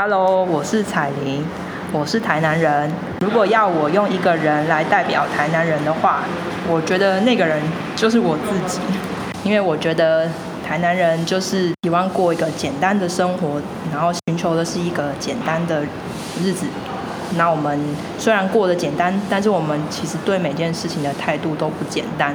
Hello，我是彩玲，我是台南人。如果要我用一个人来代表台南人的话，我觉得那个人就是我自己，因为我觉得台南人就是喜欢过一个简单的生活，然后寻求的是一个简单的日子。那我们虽然过得简单，但是我们其实对每件事情的态度都不简单。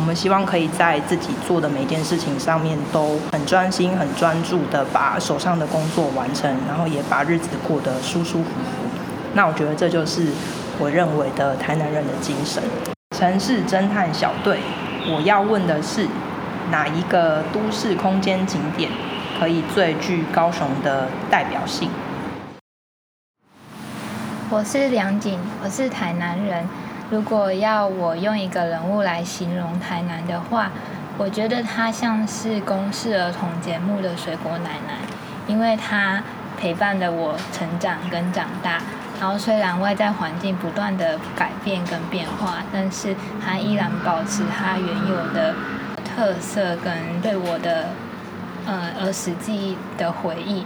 我们希望可以在自己做的每件事情上面都很专心、很专注的把手上的工作完成，然后也把日子过得舒舒服服。那我觉得这就是我认为的台南人的精神。城市侦探小队，我要问的是，哪一个都市空间景点可以最具高雄的代表性？我是梁景，我是台南人。如果要我用一个人物来形容台南的话，我觉得他像是公视儿童节目的水果奶奶，因为他陪伴了我成长跟长大。然后虽然外在环境不断的改变跟变化，但是他依然保持他原有的特色跟对我的呃儿时记忆的回忆。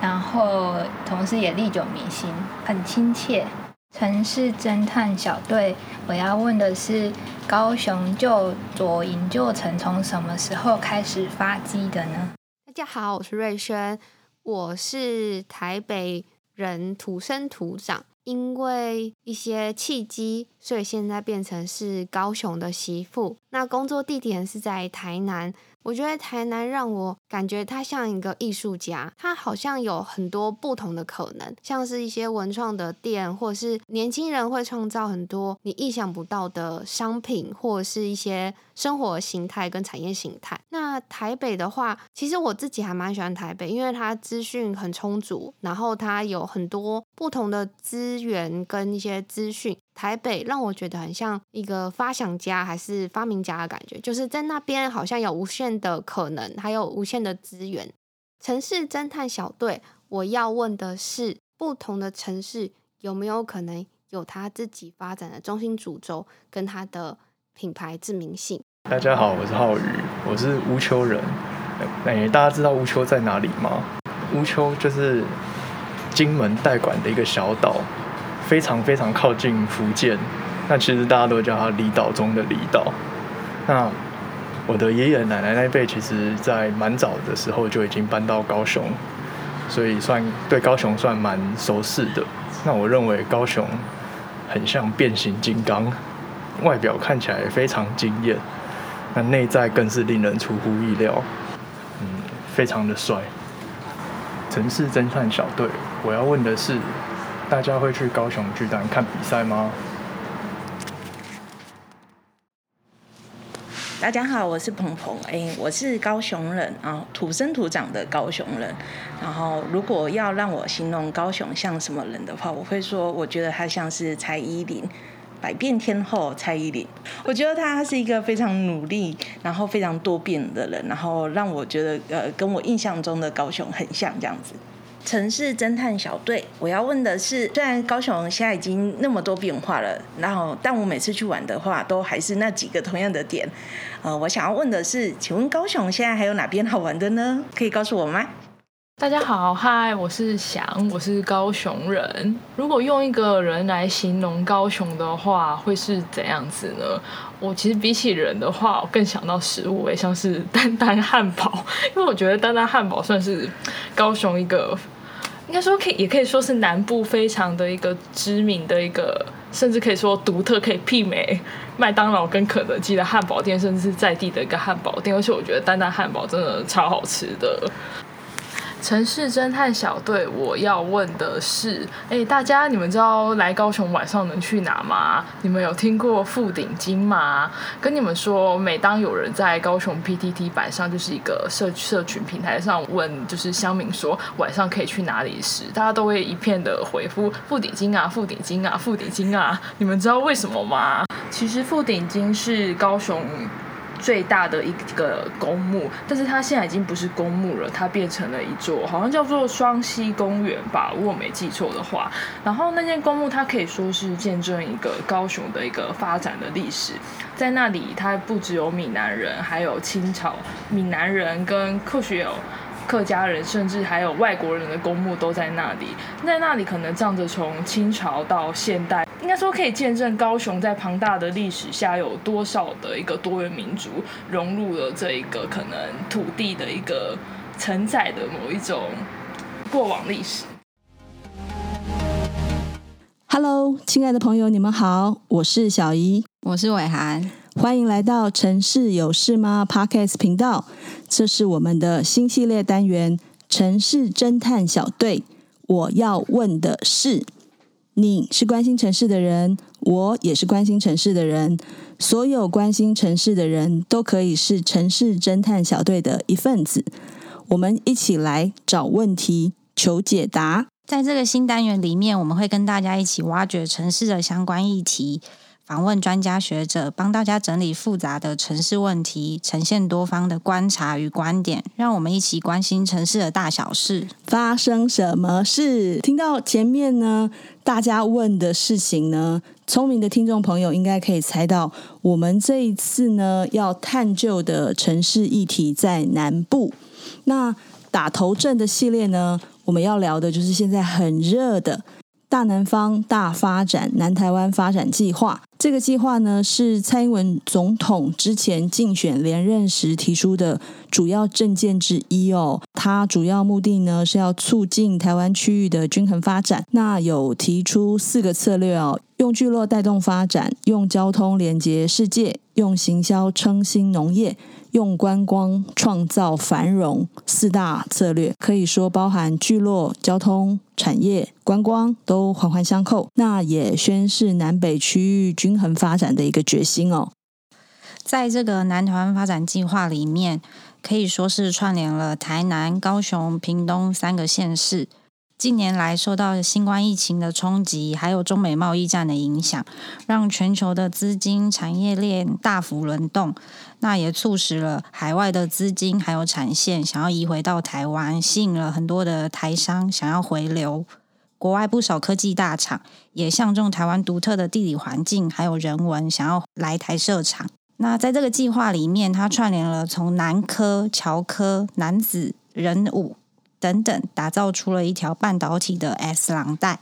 然后，同时也历久弥新，很亲切。城市侦探小队，我要问的是，高雄救左营救城从什么时候开始发迹的呢？大家好，我是瑞轩，我是台北人，土生土长，因为一些契机，所以现在变成是高雄的媳妇。那工作地点是在台南。我觉得台南让我感觉它像一个艺术家，它好像有很多不同的可能，像是一些文创的店，或者是年轻人会创造很多你意想不到的商品，或者是一些生活形态跟产业形态。那台北的话，其实我自己还蛮喜欢台北，因为它资讯很充足，然后它有很多不同的资源跟一些资讯。台北让我觉得很像一个发想家还是发明家的感觉，就是在那边好像有无限的可能，还有无限的资源。城市侦探小队，我要问的是，不同的城市有没有可能有他自己发展的中心主轴跟他的品牌知名性？大家好，我是浩宇，我是乌丘人。哎，大家知道乌丘在哪里吗？乌丘就是金门代管的一个小岛。非常非常靠近福建，那其实大家都叫它离岛中的离岛。那我的爷爷奶奶那辈，其实在蛮早的时候就已经搬到高雄，所以算对高雄算蛮熟悉的。那我认为高雄很像变形金刚，外表看起来非常惊艳，那内在更是令人出乎意料，嗯，非常的帅。城市侦探小队，我要问的是。大家会去高雄巨蛋看比赛吗？大家好，我是鹏鹏，哎，我是高雄人啊，土生土长的高雄人。然后，如果要让我形容高雄像什么人的话，我会说，我觉得他像是蔡依林，百变天后蔡依林。我觉得他是一个非常努力，然后非常多变的人，然后让我觉得呃，跟我印象中的高雄很像这样子。城市侦探小队，我要问的是，虽然高雄现在已经那么多变化了，然后但我每次去玩的话，都还是那几个同样的点。呃，我想要问的是，请问高雄现在还有哪边好玩的呢？可以告诉我吗？大家好，嗨，我是翔，我是高雄人。如果用一个人来形容高雄的话，会是怎样子呢？我其实比起人的话，我更想到食物，诶，像是 丹丹汉堡，因为我觉得丹丹汉堡算是高雄一个，应该说可以，也可以说是南部非常的一个知名的一个，甚至可以说独特，可以媲美麦当劳跟肯德基的汉堡店，甚至是在地的一个汉堡店。而且我觉得丹丹汉堡真的超好吃的。城市侦探小队，我要问的是，哎，大家你们知道来高雄晚上能去哪吗？你们有听过富鼎金吗？跟你们说，每当有人在高雄 PTT 版上，就是一个社社群平台上问，就是乡民说晚上可以去哪里时，大家都会一片的回复富鼎金啊，富鼎金啊，富鼎金啊。你们知道为什么吗？其实富鼎金是高雄。最大的一个公墓，但是它现在已经不是公墓了，它变成了一座，好像叫做双溪公园吧，如果没记错的话。然后那间公墓，它可以说是见证一个高雄的一个发展的历史。在那里，它不只有闽南人，还有清朝闽南人跟或许有客家人，甚至还有外国人的公墓都在那里。在那里可能仗着从清朝到现代，应该说可以见证高雄在庞大的历史下有多少的一个多元民族融入了这一个可能土地的一个承载的某一种过往历史。Hello，亲爱的朋友，你们好，我是小怡，我是伟涵，欢迎来到《城市有事吗》Podcast 频道。这是我们的新系列单元《城市侦探小队》。我要问的是，你是关心城市的人，我也是关心城市的人，所有关心城市的人都可以是城市侦探小队的一份子。我们一起来找问题，求解答。在这个新单元里面，我们会跟大家一起挖掘城市的相关议题，访问专家学者，帮大家整理复杂的城市问题，呈现多方的观察与观点，让我们一起关心城市的大小事。发生什么事？听到前面呢，大家问的事情呢，聪明的听众朋友应该可以猜到，我们这一次呢要探究的城市议题在南部。那打头阵的系列呢，我们要聊的就是现在很热的大南方大发展南台湾发展计划。这个计划呢，是蔡英文总统之前竞选连任时提出的主要政见之一哦。它主要目的呢，是要促进台湾区域的均衡发展。那有提出四个策略哦：用聚落带动发展，用交通连接世界，用行销撑新农业。用观光创造繁荣四大策略，可以说包含聚落、交通、产业、观光都环环相扣。那也宣示南北区域均衡发展的一个决心哦。在这个南台湾发展计划里面，可以说是串联了台南、高雄、屏东三个县市。近年来，受到新冠疫情的冲击，还有中美贸易战的影响，让全球的资金产业链大幅轮动。那也促使了海外的资金还有产线想要移回到台湾，吸引了很多的台商想要回流。国外不少科技大厂也相中台湾独特的地理环境还有人文，想要来台设厂。那在这个计划里面，它串联了从南科、桥科、楠梓、仁武。等等，打造出了一条半导体的 S 廊带，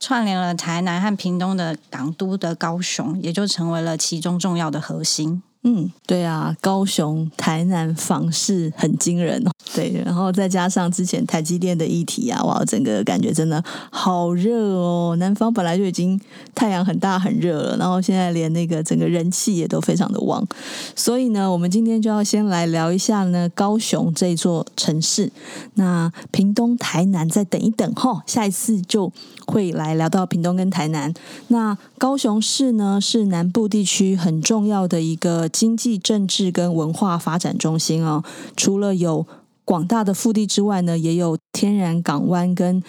串联了台南和屏东的港都的高雄，也就成为了其中重要的核心。嗯，对啊，高雄、台南房市很惊人哦。对，然后再加上之前台积电的议题啊，哇，整个感觉真的好热哦。南方本来就已经太阳很大很热了，然后现在连那个整个人气也都非常的旺。所以呢，我们今天就要先来聊一下呢高雄这座城市。那屏东、台南再等一等哈、哦，下一次就会来聊到屏东跟台南。那高雄市呢是南部地区很重要的一个。经济、政治跟文化发展中心哦，除了有广大的腹地之外呢，也有天然港湾跟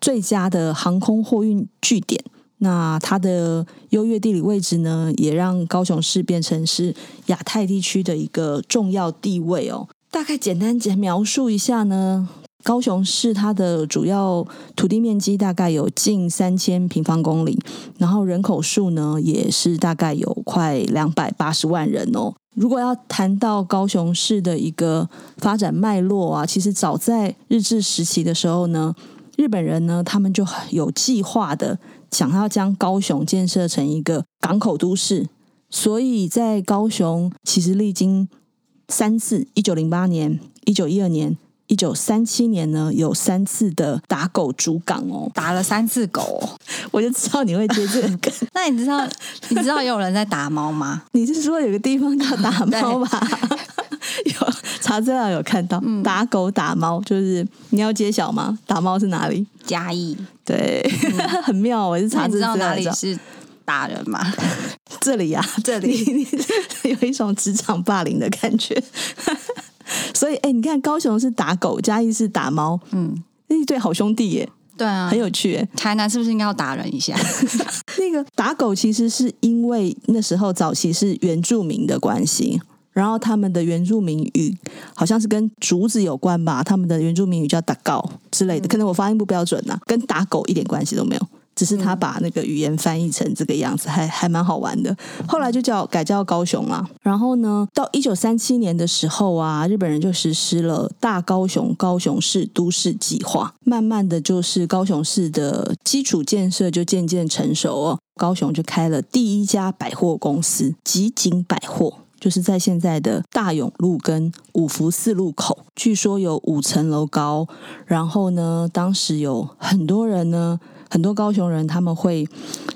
最佳的航空货运据点。那它的优越地理位置呢，也让高雄市变成是亚太地区的一个重要地位哦。大概简单简描述一下呢。高雄市它的主要土地面积大概有近三千平方公里，然后人口数呢也是大概有快两百八十万人哦。如果要谈到高雄市的一个发展脉络啊，其实早在日治时期的时候呢，日本人呢他们就有计划的想要将高雄建设成一个港口都市，所以在高雄其实历经三次，一九零八年、一九一二年。一九三七年呢，有三次的打狗主港哦，打了三次狗，哦，我就知道你会接这个梗。那你知道你知道也有人在打猫吗？你是说有个地方叫打猫吧？有查资料有看到，嗯、打狗打猫，就是你要揭晓吗？打猫是哪里？嘉义。对，嗯、很妙。我是查资料，知道哪里是打人吗？这里呀，啊，这里有一种职场霸凌的感觉。所以，哎，你看，高雄是打狗，嘉义是打猫，嗯，那一对好兄弟耶，对啊，很有趣耶。台南是不是应该要打人一下？那个打狗其实是因为那时候早期是原住民的关系，然后他们的原住民语好像是跟竹子有关吧，他们的原住民语叫打狗之类的，嗯、可能我发音不标准呐、啊，跟打狗一点关系都没有。只是他把那个语言翻译成这个样子，还还蛮好玩的。后来就叫改叫高雄啦。然后呢，到一九三七年的时候啊，日本人就实施了大高雄高雄市都市计划，慢慢的就是高雄市的基础建设就渐渐成熟哦。高雄就开了第一家百货公司集锦百货，就是在现在的大勇路跟五福四路口，据说有五层楼高。然后呢，当时有很多人呢，很多高雄人他们会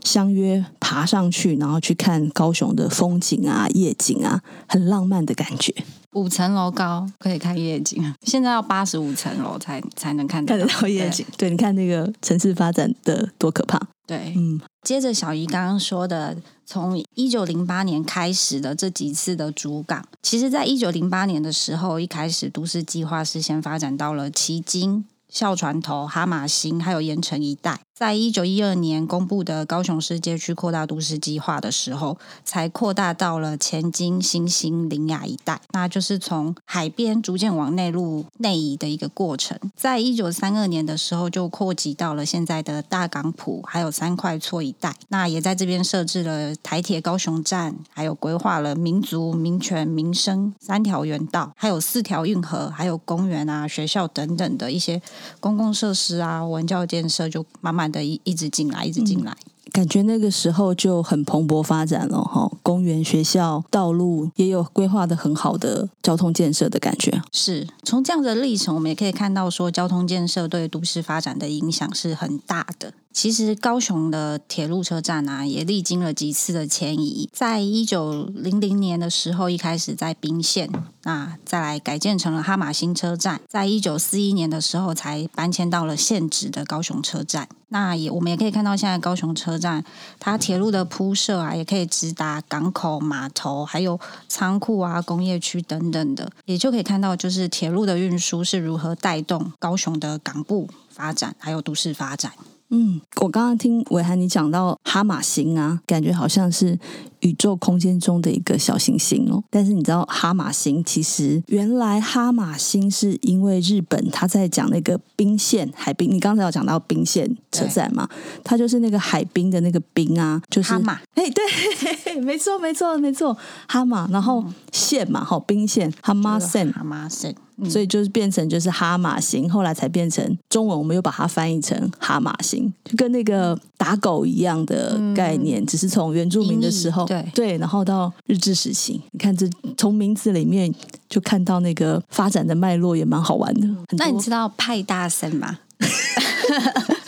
相约爬上去，然后去看高雄的风景啊、夜景啊，很浪漫的感觉。五层楼高可以看夜景，现在要八十五层楼才才能看看得到夜景。对，对，你看那个城市发展的多可怕。对，嗯，接着小姨刚刚说的，从一九零八年开始的这几次的主港，其实在一九零八年的时候，一开始都市计划是先发展到了旗津、孝船头、哈马星还有盐城一带。在一九一二年公布的高雄市街区扩大都市计划的时候，才扩大到了前金、新兴、林雅一带，那就是从海边逐渐往内陆内移的一个过程。在一九三二年的时候，就扩及到了现在的大港埔，还有三块厝一带。那也在这边设置了台铁高雄站，还有规划了民族、民权、民生三条园道，还有四条运河，还有公园啊、学校等等的一些公共设施啊、文教建设，就慢慢。的一一直进来，一直进来，感觉那个时候就很蓬勃发展了哈。公园、学校、道路也有规划的很好的交通建设的感觉。是从这样的历程，我们也可以看到说，交通建设对都市发展的影响是很大的。其实高雄的铁路车站啊，也历经了几次的迁移。在一九零零年的时候，一开始在宾县，那再来改建成了哈玛星车站。在一九四一年的时候，才搬迁到了现址的高雄车站。那也我们也可以看到，现在高雄车站它铁路的铺设啊，也可以直达港口、码头，还有仓库啊、工业区等等的，也就可以看到，就是铁路的运输是如何带动高雄的港部发展，还有都市发展。嗯，我刚刚听伟涵你讲到哈马星啊，感觉好像是宇宙空间中的一个小行星哦。但是你知道哈马星其实原来哈马星是因为日本他在讲那个冰线海滨，你刚才有讲到冰线车站嘛？它就是那个海滨的那个冰啊，就是哈马。哎，对，没错，没错，没错，哈马，然后线嘛，好，滨线哈马线，哈马线。所以就是变成就是哈马星，后来才变成中文，我们又把它翻译成哈马星，就跟那个打狗一样的概念，嗯、只是从原住民的时候，对对，然后到日治时期，你看这从名字里面就看到那个发展的脉络，也蛮好玩的。那你知道派大森吗？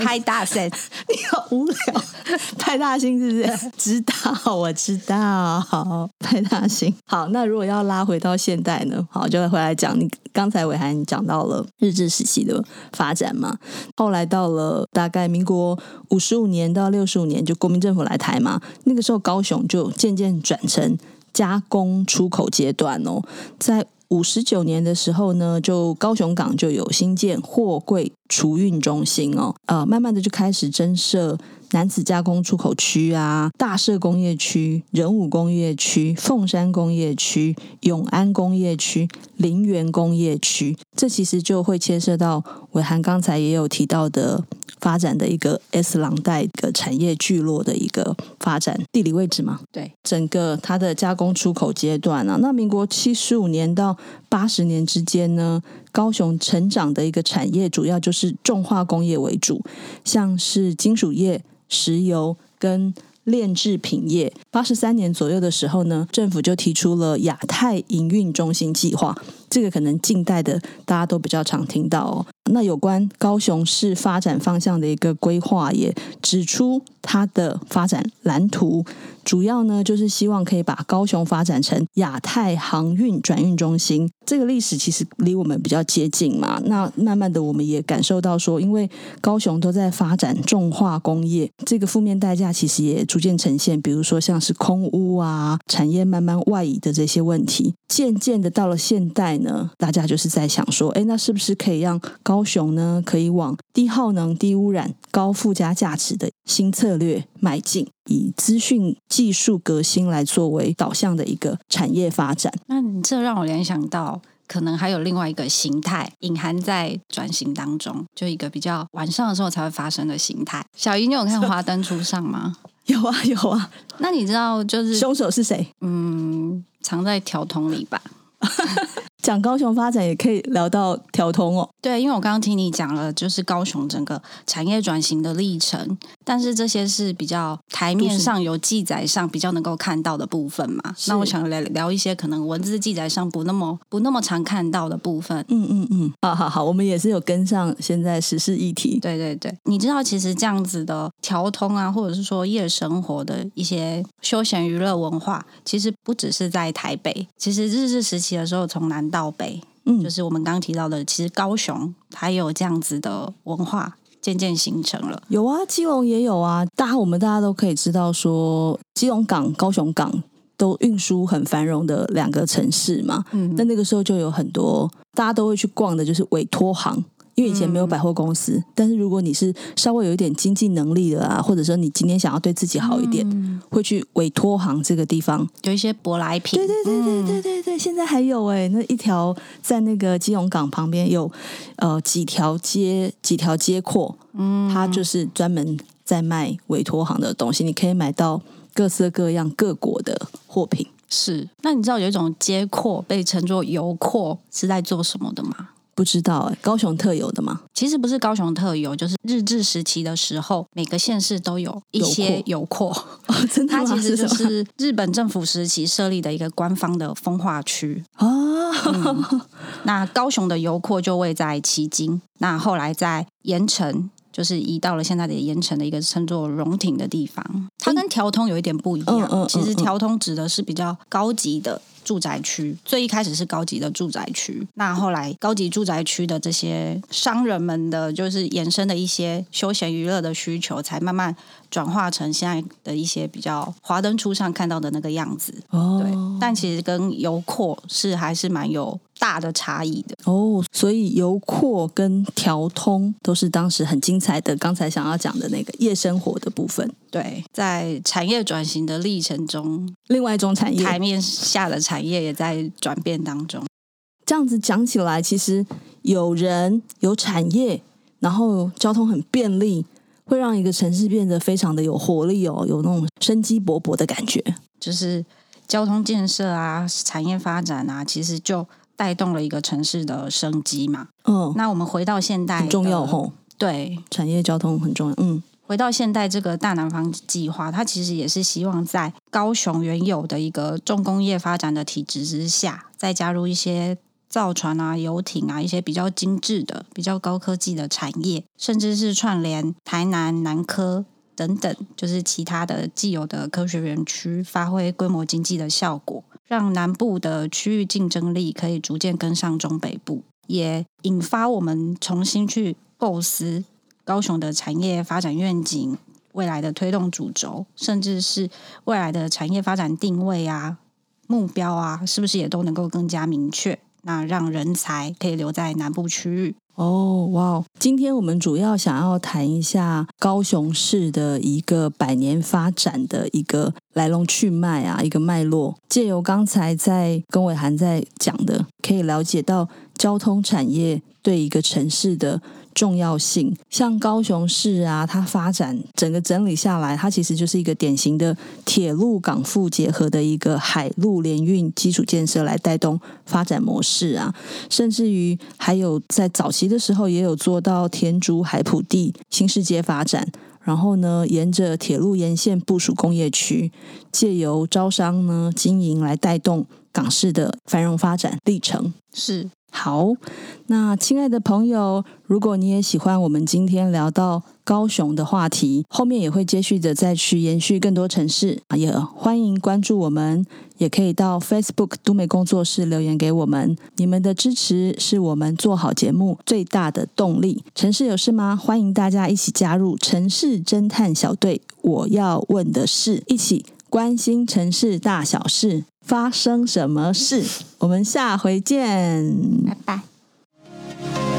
派大星，你好无聊。派大星是不是？知道，我知道。好，派大星。好，那如果要拉回到现代呢？好，就会回来讲。你刚才伟涵讲到了日治时期的发展嘛，后来到了大概民国五十五年到六十五年，就国民政府来台嘛，那个时候高雄就渐渐转成加工出口阶段哦，在。五十九年的时候呢，就高雄港就有新建货柜储运中心哦，呃，慢慢的就开始增设男子加工出口区啊，大社工业区、仁武工业区、凤山工业区、永安工业区、林园工业区，这其实就会牵涉到伟涵刚才也有提到的。发展的一个 S 廊带的产业聚落的一个发展地理位置嘛？对，整个它的加工出口阶段啊，那民国七十五年到八十年之间呢，高雄成长的一个产业主要就是重化工业为主，像是金属业、石油跟炼制品业。八十三年左右的时候呢，政府就提出了亚太营运中心计划。这个可能近代的大家都比较常听到哦。那有关高雄市发展方向的一个规划，也指出它的发展蓝图，主要呢就是希望可以把高雄发展成亚太航运转运中心。这个历史其实离我们比较接近嘛。那慢慢的我们也感受到说，因为高雄都在发展重化工业，这个负面代价其实也逐渐呈现。比如说像是空屋啊，产业慢慢外移的这些问题，渐渐的到了现代。呢，大家就是在想说，哎，那是不是可以让高雄呢，可以往低耗能、低污染、高附加价值的新策略迈进，以资讯技术革新来作为导向的一个产业发展？那你这让我联想到。可能还有另外一个形态隐含在转型当中，就一个比较晚上的时候才会发生的形态。小姨，你有看《华灯初上》吗？有啊，有啊。那你知道就是凶手是谁？嗯，藏在条筒里吧。讲高雄发展也可以聊到条通哦。对，因为我刚刚听你讲了，就是高雄整个产业转型的历程，但是这些是比较台面上有记载上比较能够看到的部分嘛。那我想来聊一些可能文字记载上不那么不那么常看到的部分。嗯嗯嗯，好好好，我们也是有跟上现在时事议题。对对对，你知道其实这样子的调通啊，或者是说夜生活的一些休闲娱乐文化，其实不只是在台北，其实日治时期的时候从南到北。嗯，就是我们刚刚提到的，其实高雄它也有这样子的文化，渐渐形成了。有啊，基隆也有啊。大家我们大家都可以知道说，基隆港、高雄港都运输很繁荣的两个城市嘛。嗯，那那个时候就有很多大家都会去逛的，就是委托行。因为以前没有百货公司，嗯、但是如果你是稍微有一点经济能力的啊，或者说你今天想要对自己好一点，嗯、会去委托行这个地方，有一些舶来品。对对对对对对还有哎，那一条在那个基隆港旁边有呃几条街几条街廓，嗯，它就是专门在卖委托行的东西，你可以买到各色各样各国的货品。是，那你知道有一种街廓被称作油廓是在做什么的吗？不知道哎，高雄特有的吗？其实不是高雄特有，就是日治时期的时候，每个县市都有一些油库。哦，真的吗？它其实 就是日本政府时期设立的一个官方的风化区啊。哦嗯、那高雄的油库就位在旗津，那后来在盐城，就是移到了现在的盐城的一个称作荣町的地方。它跟条通有一点不一样，嗯嗯嗯、其实条通指的是比较高级的。住宅区最一开始是高级的住宅区，那后来高级住宅区的这些商人们的，就是延伸的一些休闲娱乐的需求，才慢慢转化成现在的一些比较华灯初上看到的那个样子。哦，对，但其实跟油阔是还是蛮有大的差异的。哦，所以油扩跟调通都是当时很精彩的。刚才想要讲的那个夜生活的部分。对，在产业转型的历程中，另外一种产业台面下的产业也在转变当中。这样子讲起来，其实有人有产业，然后交通很便利，会让一个城市变得非常的有活力哦，有那种生机勃勃的感觉。就是交通建设啊，产业发展啊，其实就带动了一个城市的生机嘛。嗯，那我们回到现代，很重要哦。对，产业交通很重要。嗯。回到现代这个大南方计划，它其实也是希望在高雄原有的一个重工业发展的体制之下，再加入一些造船啊、游艇啊一些比较精致的、比较高科技的产业，甚至是串联台南南科等等，就是其他的既有的科学园区，发挥规模经济的效果，让南部的区域竞争力可以逐渐跟上中北部，也引发我们重新去构思。高雄的产业发展愿景、未来的推动主轴，甚至是未来的产业发展定位啊、目标啊，是不是也都能够更加明确？那让人才可以留在南部区域。哦，哇！今天我们主要想要谈一下高雄市的一个百年发展的一个来龙去脉啊，一个脉络。借由刚才在跟伟涵在讲的，可以了解到交通产业对一个城市的。重要性，像高雄市啊，它发展整个整理下来，它其实就是一个典型的铁路港埠结合的一个海陆联运基础建设来带动发展模式啊，甚至于还有在早期的时候也有做到田竹海埔地新世界发展，然后呢，沿着铁路沿线部署工业区，借由招商呢经营来带动港市的繁荣发展历程，是。好，那亲爱的朋友，如果你也喜欢我们今天聊到高雄的话题，后面也会接续着再去延续更多城市，也欢迎关注我们，也可以到 Facebook 都美工作室留言给我们。你们的支持是我们做好节目最大的动力。城市有事吗？欢迎大家一起加入城市侦探小队。我要问的是，一起关心城市大小事发生什么事？我们下回见。拜拜。